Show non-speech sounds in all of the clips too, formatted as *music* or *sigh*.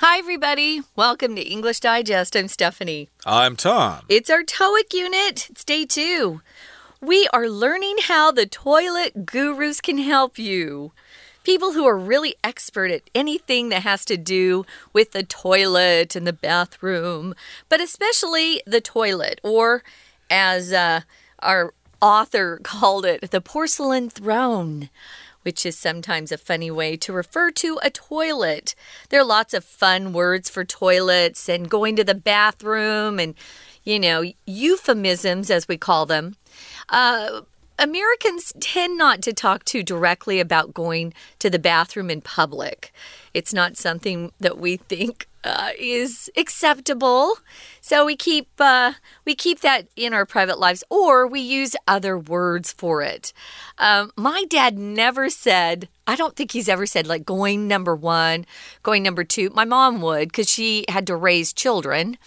Hi, everybody. Welcome to English Digest. I'm Stephanie. I'm Tom. It's our TOEIC unit. It's day two. We are learning how the toilet gurus can help you. People who are really expert at anything that has to do with the toilet and the bathroom, but especially the toilet, or as uh, our author *laughs* called it, the porcelain throne which is sometimes a funny way to refer to a toilet. There are lots of fun words for toilets and going to the bathroom and, you know, euphemisms, as we call them. Uh, Americans tend not to talk too directly about going to the bathroom in public. It's not something that we think uh, is acceptable. So we keep uh, we keep that in our private lives, or we use other words for it. Um, my dad never said. I don't think he's ever said like going number one, going number two. My mom would because she had to raise children,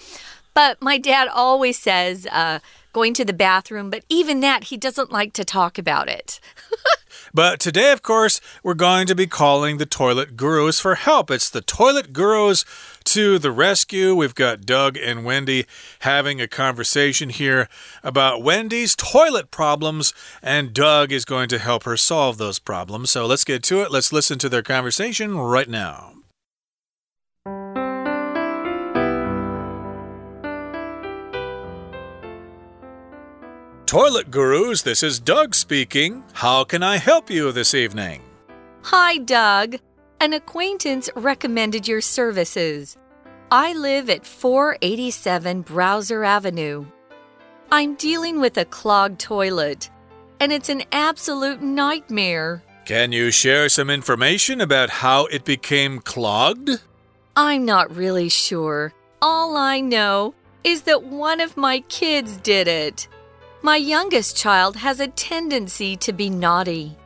but my dad always says. Uh, going to the bathroom, but even that, he doesn't like to talk about it. *laughs* but today, of course, we're going to be calling the toilet gurus for help. It's the toilet gurus to the rescue. We've got Doug and Wendy having a conversation here about Wendy's toilet problems, and Doug is going to help her solve those problems. So let's get to it. Let's listen to their conversation right now. Toilet Gurus, this is Doug speaking. How can I help you this evening? Hi, Doug. An acquaintance recommended your services. I live at 487 Browser Avenue. I'm dealing with a clogged toilet, and it's an absolute nightmare. Can you share some information about how it became clogged? I'm not really sure. All I know is that one of my kids did it. My youngest child has a tendency to be naughty.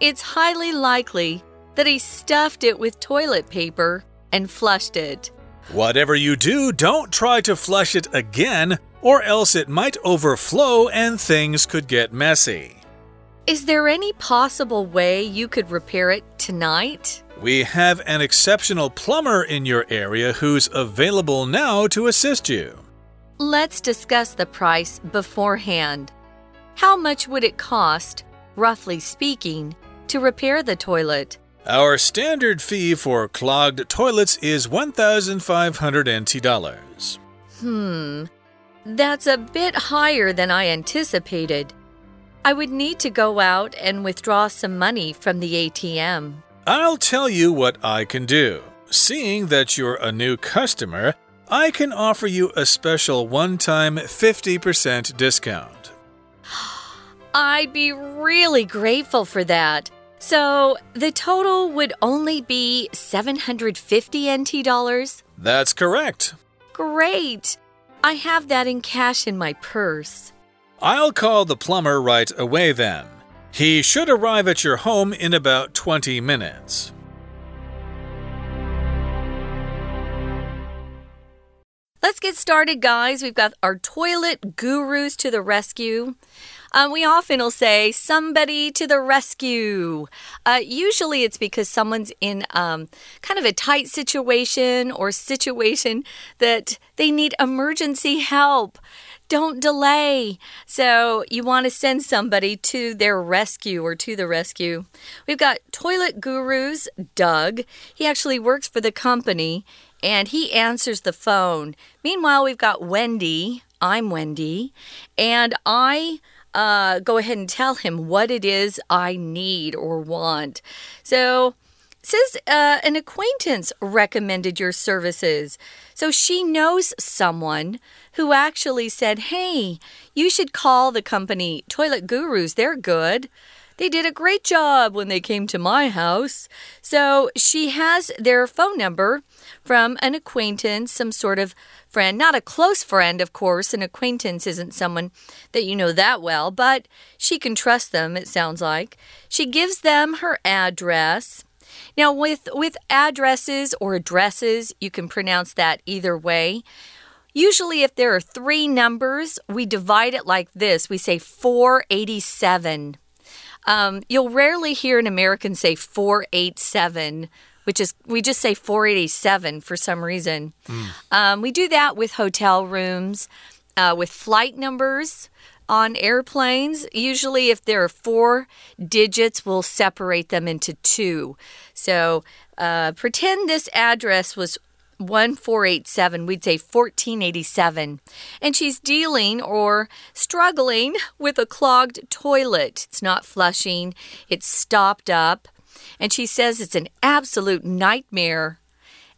It's highly likely that he stuffed it with toilet paper and flushed it. Whatever you do, don't try to flush it again, or else it might overflow and things could get messy. Is there any possible way you could repair it tonight? We have an exceptional plumber in your area who's available now to assist you. Let's discuss the price beforehand. How much would it cost, roughly speaking, to repair the toilet? Our standard fee for clogged toilets is 1,500 NT dollars. Hmm, that's a bit higher than I anticipated. I would need to go out and withdraw some money from the ATM. I'll tell you what I can do. Seeing that you're a new customer, I can offer you a special one time 50% discount. I'd be really grateful for that. So the total would only be 750 NT dollars? That's correct. Great. I have that in cash in my purse. I'll call the plumber right away then. He should arrive at your home in about 20 minutes. Let's get started, guys. We've got our toilet gurus to the rescue. Um, we often will say, somebody to the rescue. Uh, usually it's because someone's in um, kind of a tight situation or situation that they need emergency help. Don't delay. So, you want to send somebody to their rescue or to the rescue. We've got Toilet Gurus, Doug. He actually works for the company and he answers the phone. Meanwhile, we've got Wendy. I'm Wendy, and I uh, go ahead and tell him what it is I need or want. So, says uh, an acquaintance recommended your services. So she knows someone who actually said, Hey, you should call the company Toilet Gurus. They're good. They did a great job when they came to my house. So she has their phone number from an acquaintance, some sort of friend, not a close friend, of course. An acquaintance isn't someone that you know that well, but she can trust them, it sounds like. She gives them her address. Now, with, with addresses or addresses, you can pronounce that either way. Usually, if there are three numbers, we divide it like this we say 487. Um, you'll rarely hear an American say 487 which is we just say 487 for some reason. Um, we do that with hotel rooms, uh, with flight numbers on airplanes. Usually, if there are four digits, we'll separate them into two. So uh, pretend this address was 1487, we'd say 1487. And she's dealing or struggling with a clogged toilet. It's not flushing, it's stopped up. And she says it's an absolute nightmare.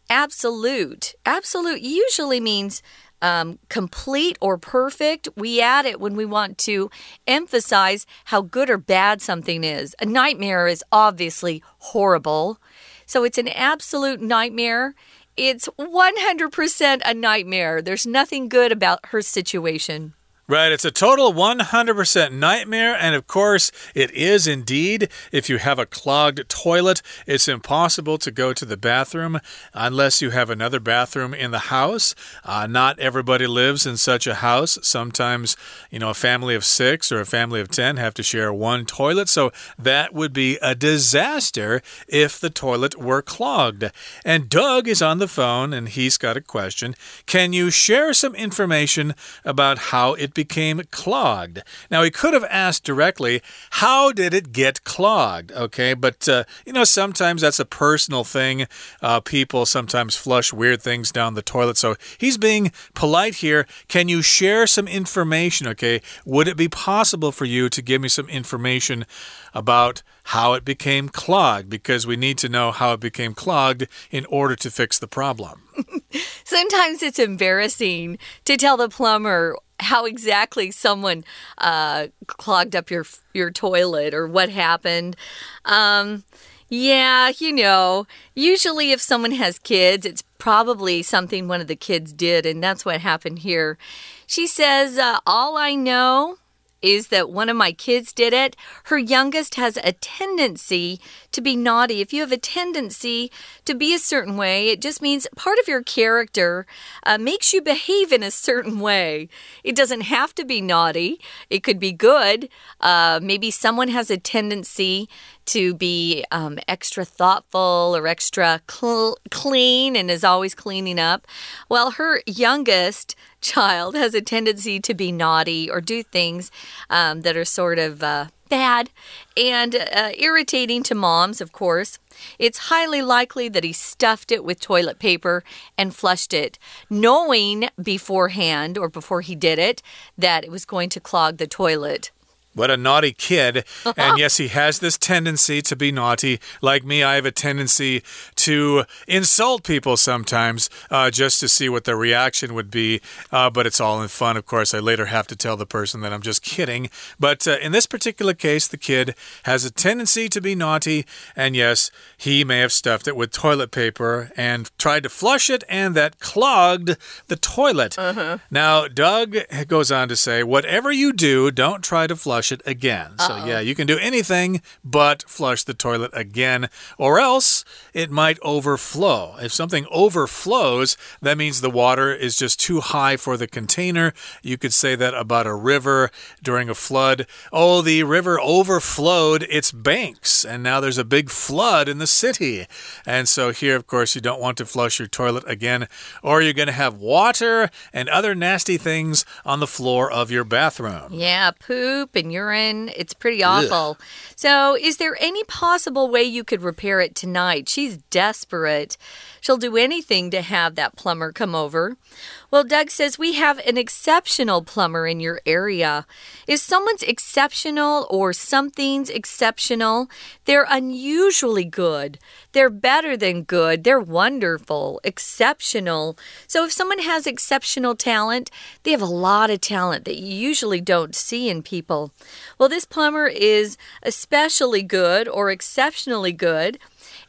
Absolute. Absolute usually means um, complete or perfect. We add it when we want to emphasize how good or bad something is. A nightmare is obviously horrible. So it's an absolute nightmare. It's 100% a nightmare. There's nothing good about her situation. Right, it's a total 100% nightmare. And of course, it is indeed. If you have a clogged toilet, it's impossible to go to the bathroom unless you have another bathroom in the house. Uh, not everybody lives in such a house. Sometimes, you know, a family of six or a family of 10 have to share one toilet. So that would be a disaster if the toilet were clogged. And Doug is on the phone and he's got a question. Can you share some information about how it became clogged. Now, he could have asked directly, How did it get clogged? Okay, but uh, you know, sometimes that's a personal thing. Uh, people sometimes flush weird things down the toilet. So he's being polite here. Can you share some information? Okay, would it be possible for you to give me some information about how it became clogged? Because we need to know how it became clogged in order to fix the problem. *laughs* Sometimes it's embarrassing to tell the plumber how exactly someone uh, clogged up your your toilet or what happened. Um, yeah, you know, usually if someone has kids, it's probably something one of the kids did, and that's what happened here. She says, uh, All I know is that one of my kids did it. Her youngest has a tendency to be naughty. If you have a tendency to be a certain way, it just means part of your character uh, makes you behave in a certain way. It doesn't have to be naughty, it could be good. Uh, maybe someone has a tendency to be um, extra thoughtful or extra cl clean and is always cleaning up. Well, her youngest child has a tendency to be naughty or do things um, that are sort of uh, bad and uh, irritating to moms, of course. It's highly likely that he stuffed it with toilet paper and flushed it, knowing beforehand or before he did it that it was going to clog the toilet. What a naughty kid. *laughs* and yes, he has this tendency to be naughty. Like me, I have a tendency to insult people sometimes uh, just to see what their reaction would be. Uh, but it's all in fun, of course. I later have to tell the person that I'm just kidding. But uh, in this particular case, the kid has a tendency to be naughty. And yes, he may have stuffed it with toilet paper and tried to flush it, and that clogged the toilet. -huh. Now, Doug goes on to say, whatever you do, don't try to flush it again. -oh. So, yeah, you can do anything but flush the toilet again, or else it might overflow. If something overflows, that means the water is just too high for the container. You could say that about a river during a flood. Oh, the river overflowed its banks, and now there's a big flood in the city. And so, here, of course, you don't want to flush your toilet again, or you're going to have water and other nasty things on the floor of your bathroom. Yeah, poop and urine. It's pretty awful. Ugh. So, is there any possible way you could repair it tonight? She's desperate. She'll do anything to have that plumber come over. Well, Doug says we have an exceptional plumber in your area. If someone's exceptional or something's exceptional, they're unusually good. They're better than good. They're wonderful, exceptional. So if someone has exceptional talent, they have a lot of talent that you usually don't see in people. Well, this plumber is especially good or exceptionally good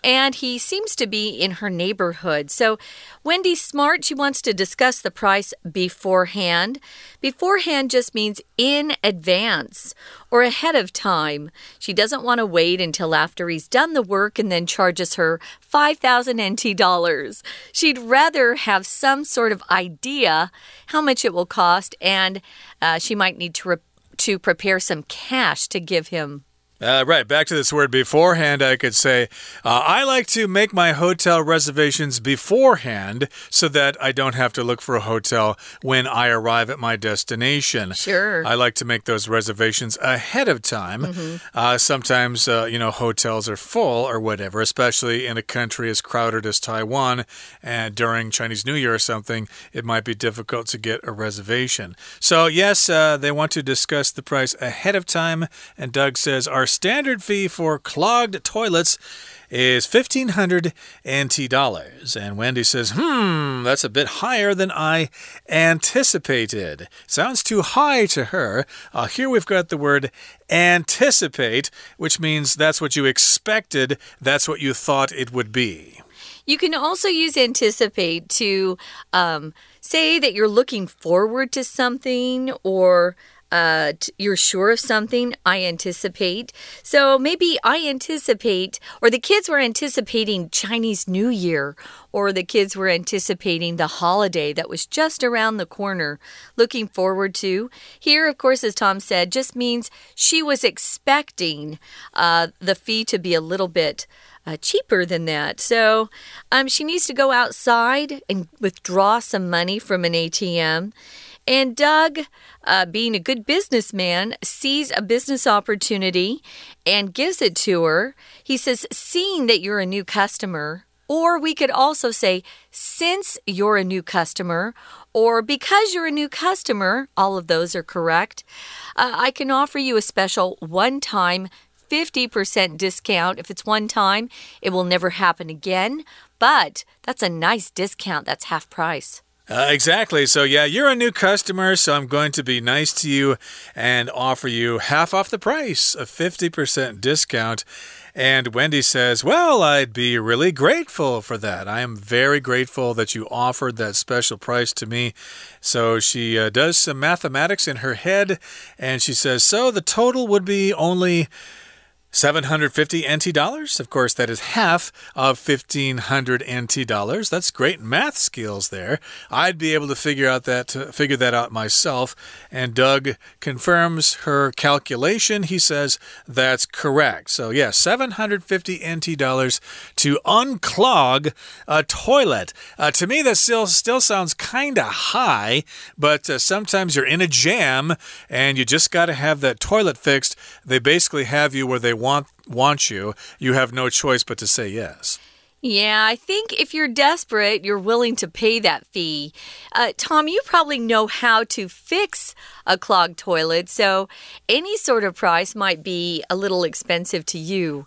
and he seems to be in her neighborhood. So, Wendy's smart. She wants to discuss the price beforehand. Beforehand just means in advance or ahead of time. She doesn't want to wait until after he's done the work and then charges her 5,000 NT dollars. She'd rather have some sort of idea how much it will cost, and uh, she might need to, to prepare some cash to give him. Uh, right, back to this word beforehand, I could say, uh, I like to make my hotel reservations beforehand so that I don't have to look for a hotel when I arrive at my destination. Sure. I like to make those reservations ahead of time. Mm -hmm. uh, sometimes, uh, you know, hotels are full or whatever, especially in a country as crowded as Taiwan. And during Chinese New Year or something, it might be difficult to get a reservation. So, yes, uh, they want to discuss the price ahead of time. And Doug says, our standard fee for clogged toilets is 1500 NT dollars. And Wendy says, hmm, that's a bit higher than I anticipated. Sounds too high to her. Uh, here we've got the word anticipate, which means that's what you expected, that's what you thought it would be. You can also use anticipate to um, say that you're looking forward to something or uh, you're sure of something, I anticipate. So maybe I anticipate, or the kids were anticipating Chinese New Year, or the kids were anticipating the holiday that was just around the corner, looking forward to. Here, of course, as Tom said, just means she was expecting uh, the fee to be a little bit. Uh, cheaper than that. So um, she needs to go outside and withdraw some money from an ATM. And Doug, uh, being a good businessman, sees a business opportunity and gives it to her. He says, Seeing that you're a new customer, or we could also say, since you're a new customer, or because you're a new customer, all of those are correct. Uh, I can offer you a special one time 50% discount. If it's one time, it will never happen again. But that's a nice discount. That's half price. Uh, exactly. So, yeah, you're a new customer, so I'm going to be nice to you and offer you half off the price, a 50% discount. And Wendy says, Well, I'd be really grateful for that. I am very grateful that you offered that special price to me. So she uh, does some mathematics in her head and she says, So the total would be only 750 NT dollars. Of course, that is half of 1500 NT dollars. That's great math skills there. I'd be able to figure out that uh, figure that out myself. And Doug confirms her calculation. He says that's correct. So, yes, yeah, 750 NT dollars to unclog a toilet. Uh, to me, that still still sounds kind of high, but uh, sometimes you're in a jam and you just got to have that toilet fixed. They basically have you where they want want you, you have no choice but to say yes. Yeah, I think if you're desperate, you're willing to pay that fee. Uh, Tom, you probably know how to fix a clogged toilet, so any sort of price might be a little expensive to you.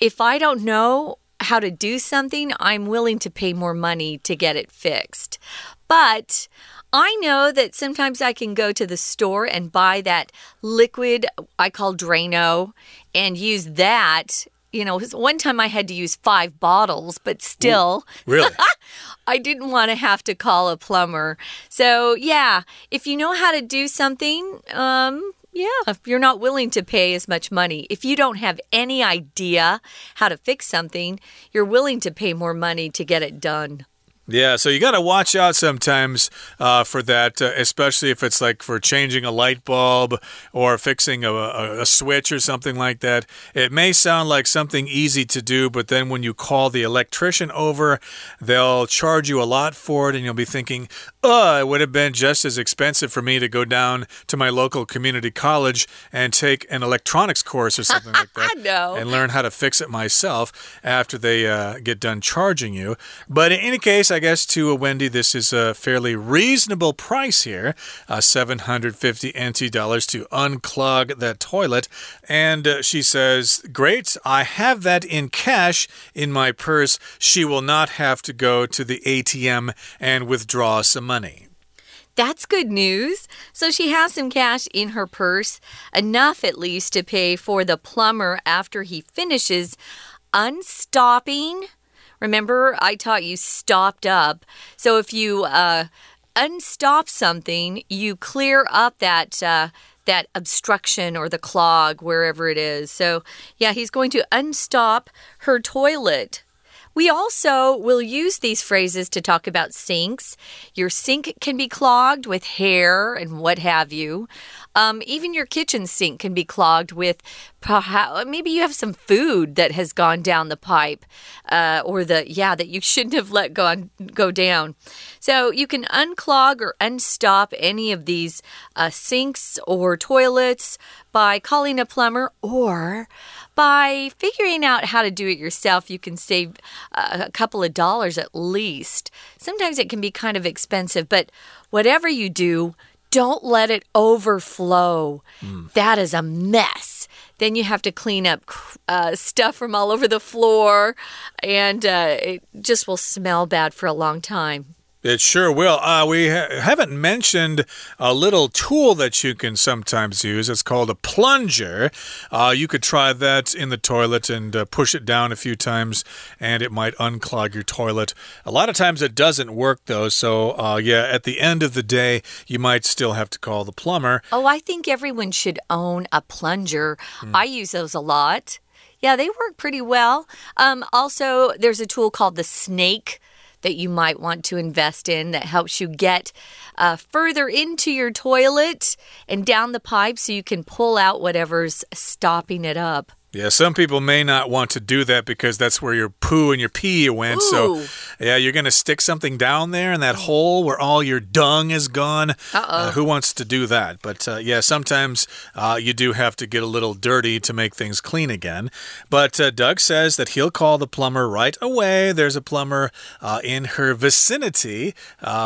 If I don't know how to do something, I'm willing to pay more money to get it fixed. But I know that sometimes I can go to the store and buy that liquid I call Drano and use that. You know, one time I had to use five bottles, but still. Ooh, really? *laughs* I didn't want to have to call a plumber. So, yeah, if you know how to do something, um, yeah, if you're not willing to pay as much money, if you don't have any idea how to fix something, you're willing to pay more money to get it done. Yeah, so you got to watch out sometimes uh, for that, uh, especially if it's like for changing a light bulb or fixing a, a, a, switch or something like that. It may sound like something easy to do, but then when you call the electrician over, they'll charge you a lot for it, and you'll be thinking, uh, it would have been just as expensive for me to go down to my local community college and take an electronics course or something like *laughs* that. no. And learn how to fix it myself after they uh, get done charging you. But in any case, I guess to a Wendy, this is a fairly reasonable price here uh, 750 NT dollars to unclog that toilet. And uh, she says, Great, I have that in cash in my purse. She will not have to go to the ATM and withdraw some money. That's good news. So she has some cash in her purse, enough at least to pay for the plumber after he finishes unstopping. Remember, I taught you stopped up. So if you uh, unstop something, you clear up that. Uh, that obstruction or the clog wherever it is. So, yeah, he's going to unstop her toilet We also will use these phrases to talk about sinks. Your sink can be clogged with hair and what have you. Um, even your kitchen sink can be clogged with perhaps maybe you have some food that has gone down the pipe, uh, or the yeah that you *laughs* shouldn't have let go on, go down. So you can unclog or unstop any of these uh, sinks or toilets by calling a plumber or by figuring out how to do it yourself, you can save uh, a couple of dollars at least. Sometimes it can be kind of expensive, but whatever you do, don't let it overflow. Mm. That is a mess. Then you have to clean up uh, stuff from all over the floor, and uh, it just will smell bad for a long time. It sure will. Uh, we ha haven't mentioned a little tool that you can sometimes use. It's called a plunger. Uh, you could try that in the toilet and uh, push it down a few times, and it might unclog your toilet. A lot of times it doesn't work, though. So, uh, yeah, at the end of the day, you might still have to call the plumber. Oh, I think everyone should own a plunger. Mm. I use those a lot. Yeah, they work pretty well. Um, also, there's a tool called the snake that you might want to invest in that helps you get uh, further into your toilet and down the pipe so you can pull out whatever's stopping it up. Yeah, some people may not want to do that because that's where your poo and your pee went. Ooh. So, yeah, you're going to stick something down there in that hole where all your dung is gone. Uh -oh. uh, who wants to do that? But uh, yeah, sometimes uh, you do have to get a little dirty to make things clean again. But uh, Doug says that he'll call the plumber right away. There's a plumber uh, in her vicinity.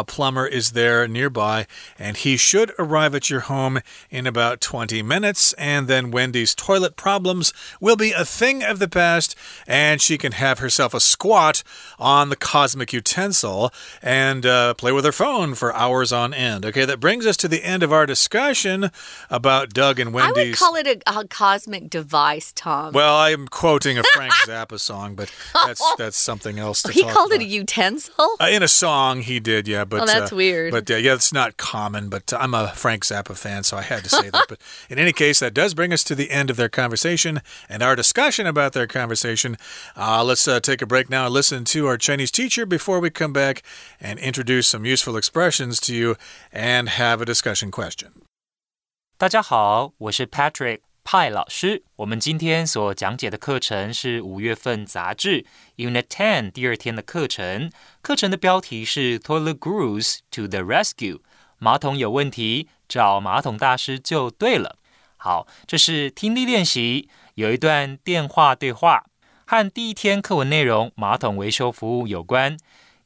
plumber is there nearby, and he should arrive at your home in about 20 minutes. And then Wendy's toilet problems will be a thing of the past, and she can have herself a squat on the cosmic utensil and uh, play with her phone for hours on end. Okay, that brings us to the end of our discussion about Doug and Wendy's. I would call it a, a cosmic device, Tom. Well, I'm quoting a Frank *laughs* Zappa song, but that's *laughs* that's something else to he talk called about. it a utensil? Uh, in a song, he did, yeah. But oh, that's uh, weird. But yeah, it's not common. But I'm a Frank Zappa fan, so I had to say that. *laughs* But in any case, that does bring us to the end of their conversation and our discussion about their conversation. Uh, let's uh, take a break now and listen to our Chinese teacher before we come back and introduce some useful expressions to you and have a discussion question. 大家好，我是 Patrick 派老师。我们今天所讲解的课程是五月份杂志 Unit Ten 第二天的课程。课程的标题是 Toilet Gurus to the Rescue。马桶有问题，找马桶大师就对了。好，这是听力练习， 有一段电话对话，和第一天课文内容马桶维修服务有关。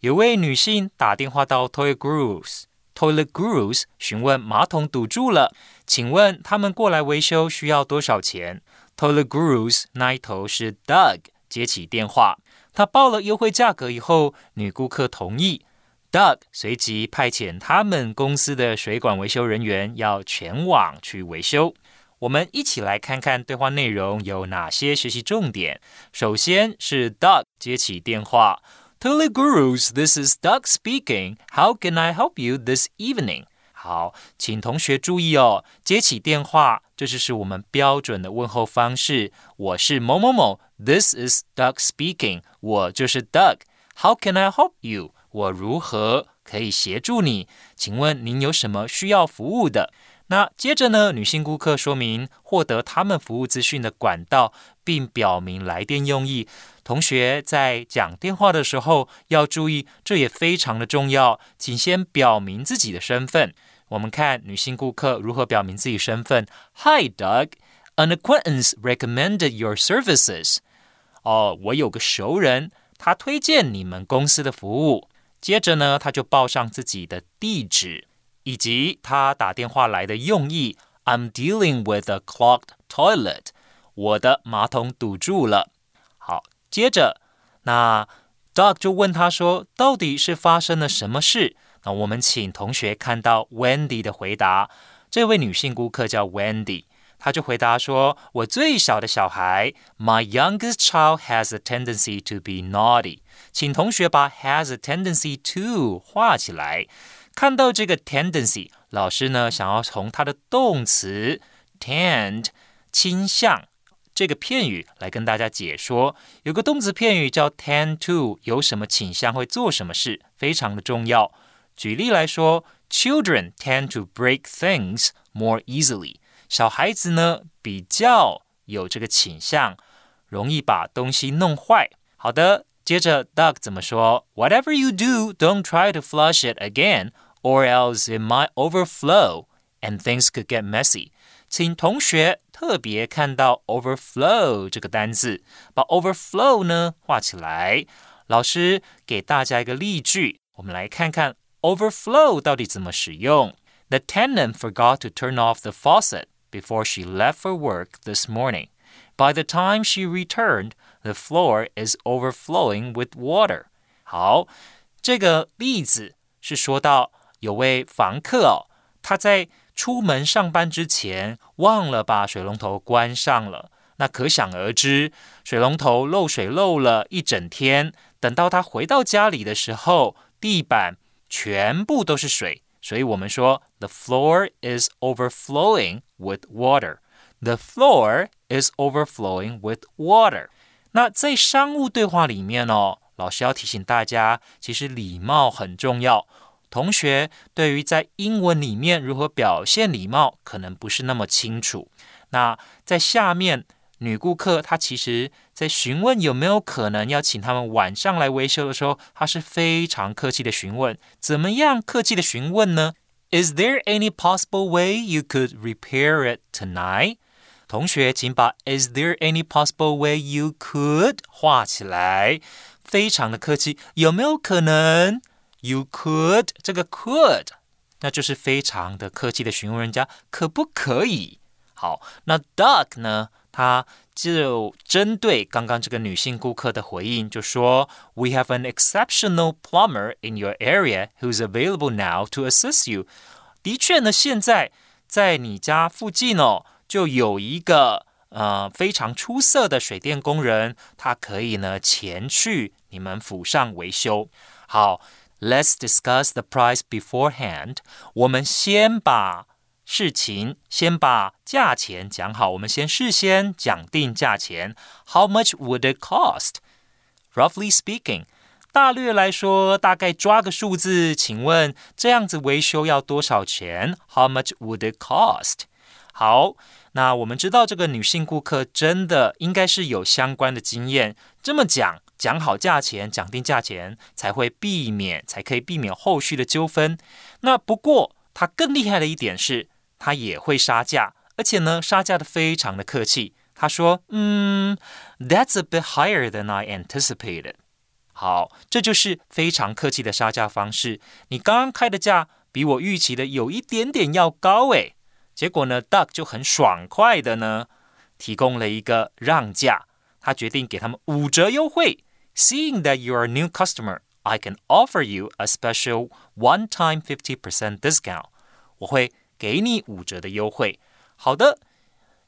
有位女性打电话到 Toilet Gurus，Toilet Gurus 询问马桶堵住了，请问他们过来维修需要多少钱？Toilet Gurus 那一头是 Doug 接起电话，他报了优惠价格以后，女顾客同意，Doug 随即派遣他们公司的水管维修人员要前往去维修。我们一起来看看对话内容有哪些学习重点。首先是 Doug 接起电话，Tully Gurus，This is Doug speaking. How can I help you this evening? 好，请同学注意哦，接起电话，这就是我们标准的问候方式。我是某某某，This is Doug speaking. 我就是 Doug. How can I help you? 我如何可以协助你？请问您有什么需要服务的？那接着呢？女性顾客说明获得他们服务资讯的管道，并表明来电用意。同学在讲电话的时候要注意，这也非常的重要。请先表明自己的身份。我们看女性顾客如何表明自己身份。Hi, Doug. An acquaintance recommended your services. 哦，我有个熟人，他推荐你们公司的服务。接着呢，他就报上自己的地址。以及他打电话来的用意。I'm dealing with a clogged toilet。我的马桶堵住了。好，接着那 Doug 就问他说：“到底是发生了什么事？”那我们请同学看到 Wendy 的回答。这位女性顾客叫 Wendy，她就回答说：“我最小的小孩，My youngest child has a tendency to be naughty。”请同学把 has a tendency to 画起来。看到这个 tendency，老师呢想要从它的动词 tend 倾向这个片语来跟大家解说。有个动词片语叫 tend to，有什么倾向会做什么事，非常的重要。举例来说，Children tend to break things more easily。小孩子呢比较有这个倾向，容易把东西弄坏。好的，接着 Doug 怎么说？Whatever you do, don't try to flush it again, or else it might overflow and things could get messy. 请同学特别看到 overflow 这个单字，把 overflow 呢画起来。老师给大家一个例句，我们来看看 overflow 到底怎么使用。The tenant forgot to turn off the faucet before she left for work this morning. By the time she returned, the floor is overflowing with water. 好，这个例子是说到有位房客哦，他在出门上班之前忘了把水龙头关上了，那可想而知，水龙头漏水漏了一整天。等到他回到家里的时候，地板全部都是水，所以我们说 the floor is overflowing with water. The floor is overflowing with water. 那在商务对话里面哦，老师要提醒大家，其实礼貌很重要。同学对于在英文里面如何表现礼貌，可能不是那么清楚。那在下面，女顾客她其实在询问有没有可能要请他们晚上来维修的时候，她是非常客气的询问。怎么样客气的询问呢？Is there any possible way you could repair it tonight？同学，请把 Is there any possible way you could 画起来，非常的客气。有没有可能？You could 这个 could，那就是非常的客气的询问人家可不可以。好，那 Doug 呢，他就针对刚刚这个女性顾客的回应，就说 We have an exceptional plumber in your area who's available now to assist you。的确呢，现在在你家附近哦。就有一个呃非常出色的水电工人，他可以呢前去你们府上维修。好。Let's discuss the price beforehand。我们先把事情，先把价钱讲好。我们先事先讲定价钱。How much would it cost? Roughly speaking，大略来说，大概抓个数字。请问这样子维修要多少钱？How much would it cost？好，那我们知道这个女性顾客真的应该是有相关的经验。这么讲。讲好价钱，讲定价钱，才会避免，才可以避免后续的纠纷。那不过他更厉害的一点是，他也会杀价，而且呢，杀价的非常的客气。他说：“嗯，That's a bit higher than I anticipated。”好，这就是非常客气的杀价方式。你刚刚开的价比我预期的有一点点要高诶。结果呢，Duck 就很爽快的呢，提供了一个让价，他决定给他们五折优惠。Seeing that you are a new customer, I can offer you a special one-time 50% discount. 我会给你五折的优惠。好的，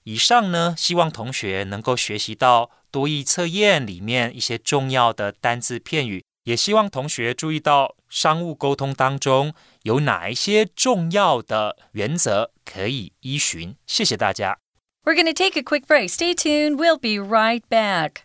以上呢，希望同学能够学习到多义测验里面一些重要的单字片语，也希望同学注意到商务沟通当中有哪一些重要的原则可以依循。谢谢大家。We're going to take a quick break. Stay tuned. We'll be right back.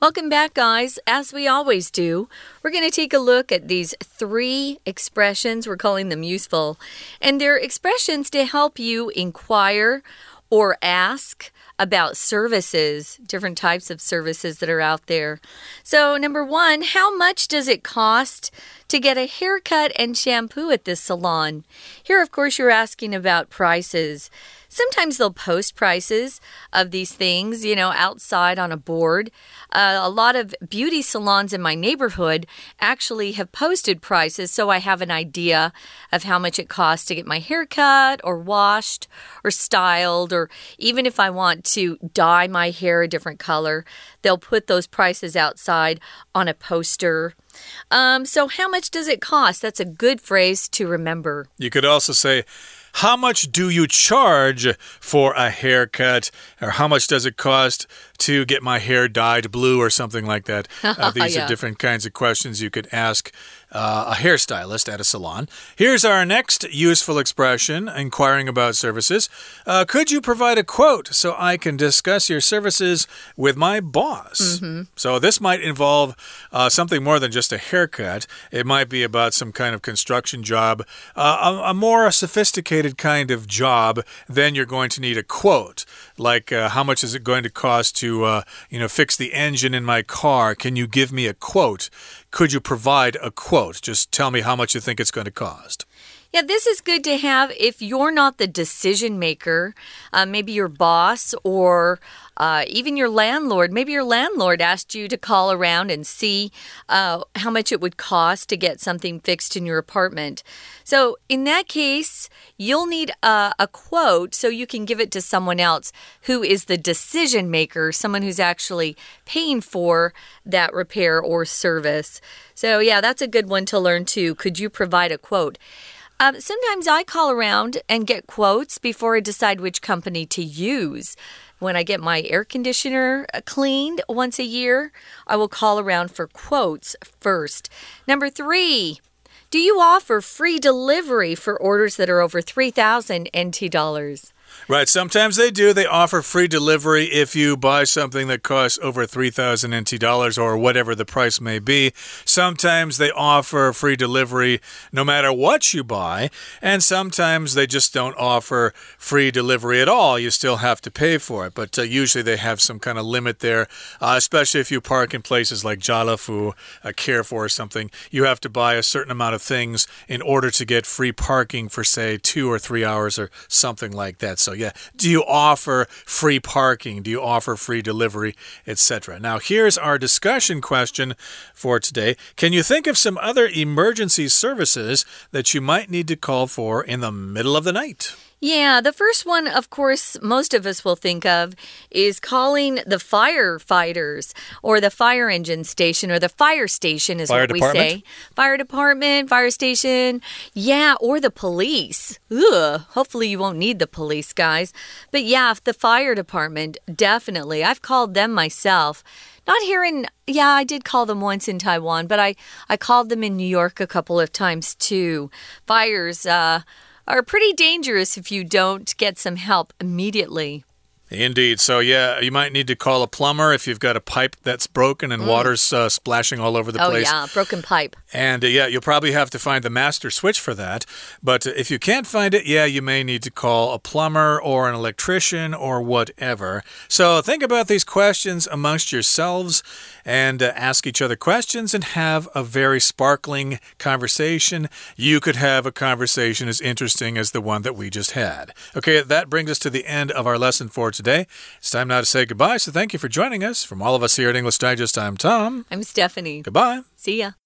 Welcome back, guys. As we always do, we're going to take a look at these three expressions. We're calling them useful. And they're expressions to help you inquire or ask about services, different types of services that are out there. So, number one, how much does it cost to get a haircut and shampoo at this salon? Here, of course, you're asking about prices. Sometimes they'll post prices of these things, you know, outside on a board. Uh, a lot of beauty salons in my neighborhood actually have posted prices, so I have an idea of how much it costs to get my hair cut or washed or styled, or even if I want to dye my hair a different color, they'll put those prices outside on a poster. Um, so, how much does it cost? That's a good phrase to remember. You could also say, How much do you charge for a haircut? Or how much does it cost to get my hair dyed blue or something like that? *laughs* Uh, these Yeah. are different kinds of questions you could ask uh, a hairstylist at a salon. Here's our next useful expression inquiring about services. Uh, could you provide a quote so I can discuss your services with my boss? So, this might involve uh, something more than just a haircut. It might be about some kind of construction job, uh, a, a more sophisticated kind of job. Then you're going to need a quote, like uh, how much is it going to cost to, uh, you know, fix the engine in my car? Can you give me a quote? Could you provide a quote? Just tell me how much you think it's going to cost. Yeah, this is good to have if you're not the decision maker. Uh, maybe your boss or uh, even your landlord. Maybe your landlord asked you to call around and see uh, how much it would cost to get something fixed in your apartment. So, in that case, you'll need a, a quote so you can give it to someone else who is the decision maker, someone who's actually paying for that repair or service. So, yeah, that's a good one to learn too. Could you provide a quote? Um, sometimes I call around and get quotes before I decide which company to use. When I get my air conditioner uh, cleaned once a year, I will call around for quotes first. Number three, do you offer free delivery for orders that are over 3,000 NT dollars? Right, sometimes they do. They offer free delivery if you buy something that costs over 3,000 NT dollars or whatever the price may be. Sometimes they offer free delivery no matter what you buy, and sometimes they just don't offer free delivery at all. You still have to pay for it, but uh, usually they have some kind of limit there, uh, especially if you park in places like Jalafu, uh, Carrefour or something. You have to buy a certain amount of things in order to get free parking for, say, two or three hours or something like that. So, yeah, do you offer free parking? Do you offer free delivery, etc.? Now, here's our discussion question for today. Can you think of some other emergency services that you might need to call for in the middle of the night? Yeah, the first one, of course, most of us will think of is calling the firefighters or the fire engine station or the fire station, is Fire what we say. Fire department, fire station. Yeah, or the police. Ugh, hopefully you won't need the police, guys. But yeah, the fire department, definitely. I've called them myself. Not here in, yeah, I did call them once in Taiwan, but I, I called them in New York a couple of times too. Fires, uh, are pretty dangerous if you don't get some help immediately. Indeed. So, yeah, you might need to call a plumber if you've got a pipe that's broken and water's uh, splashing all over the Mm. Oh, place. yeah, broken pipe. And uh, yeah, you'll probably have to find the master switch for that. But uh, if you can't find it, yeah, you may need to call a plumber or an electrician or whatever. So think about these questions amongst yourselves and uh, ask each other questions and have a very sparkling conversation. You could have a conversation as interesting as the one that we just had. Okay, that brings us to the end of our lesson for today. It's time now to say goodbye. So thank you for joining us. From all of us here at English Digest, I'm Tom. I'm Stephanie. Goodbye. See ya.